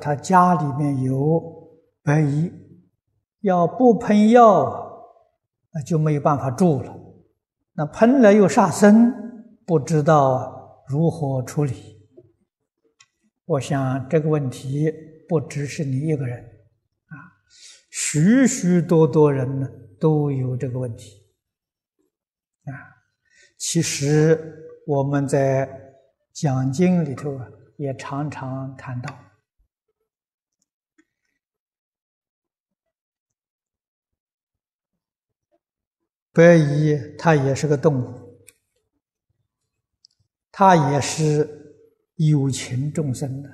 他家里面有白蚁，要不喷药，那就没有办法住了。那喷了又杀生，不知道如何处理。我想这个问题不只是你一个人，啊，许许多多人呢都有这个问题，啊，其实我们在讲经里头啊也常常谈到。白蚁它也是个动物，它也是有情众生的，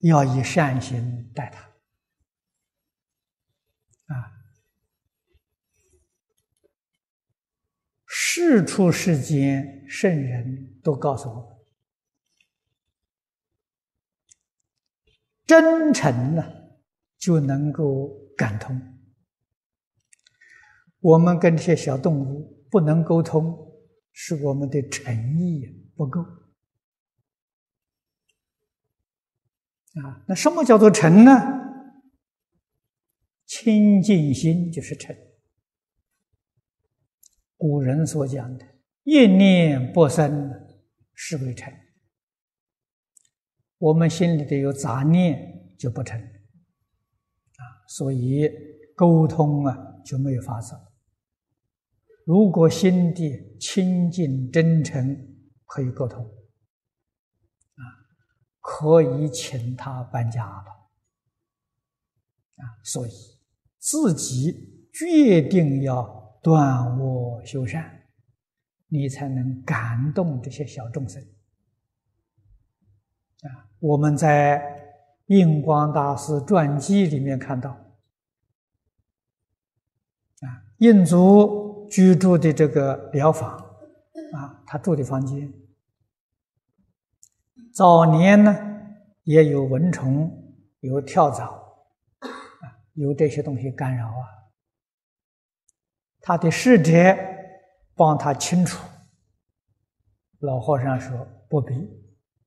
要以善心待它啊！世出世间圣人都告诉我们，真诚呢就能够。感通，我们跟这些小动物不能沟通，是我们的诚意不够啊。那什么叫做诚呢？清净心就是诚。古人所讲的“一念不生”是为诚。我们心里头有杂念，就不诚。所以沟通啊就没有法子。如果心地清净真诚，可以沟通，啊，可以请他搬家了，啊，所以自己决定要断恶修善，你才能感动这些小众生。啊，我们在。印光大师传记里面看到，啊，印族居住的这个寮房，啊，他住的房间，早年呢也有蚊虫，有跳蚤，啊，有这些东西干扰啊。他的侍者帮他清除，老和尚说不必，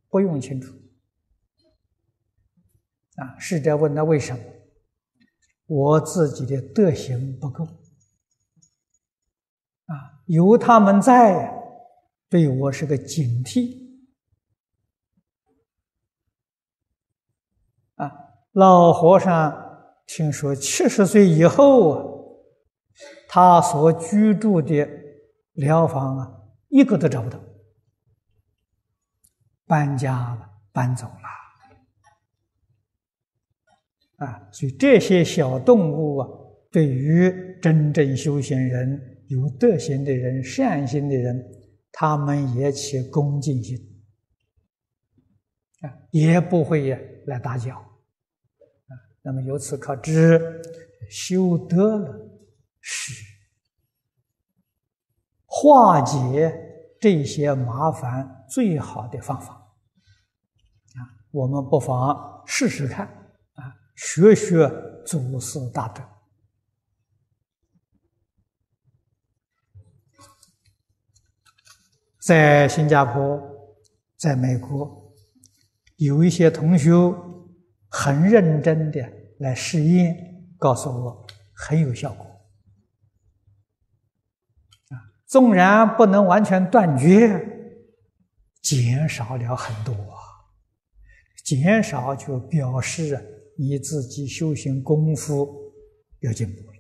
不用清除。啊！侍者问他为什么？我自己的德行不够。啊，有他们在，对我是个警惕。啊，老和尚听说七十岁以后啊，他所居住的疗房啊，一个都找不到，搬家了，搬走了。啊，所以这些小动物啊，对于真正修行人、有德行的人、善心的人，他们也起恭敬心，啊，也不会来打搅，啊，那么由此可知，修德了是化解这些麻烦最好的方法，啊，我们不妨试试看。学学祖师大德，在新加坡，在美国，有一些同学很认真的来试验，告诉我很有效果。啊，纵然不能完全断绝，减少了很多啊，减少就表示。你自己修行功夫要进步。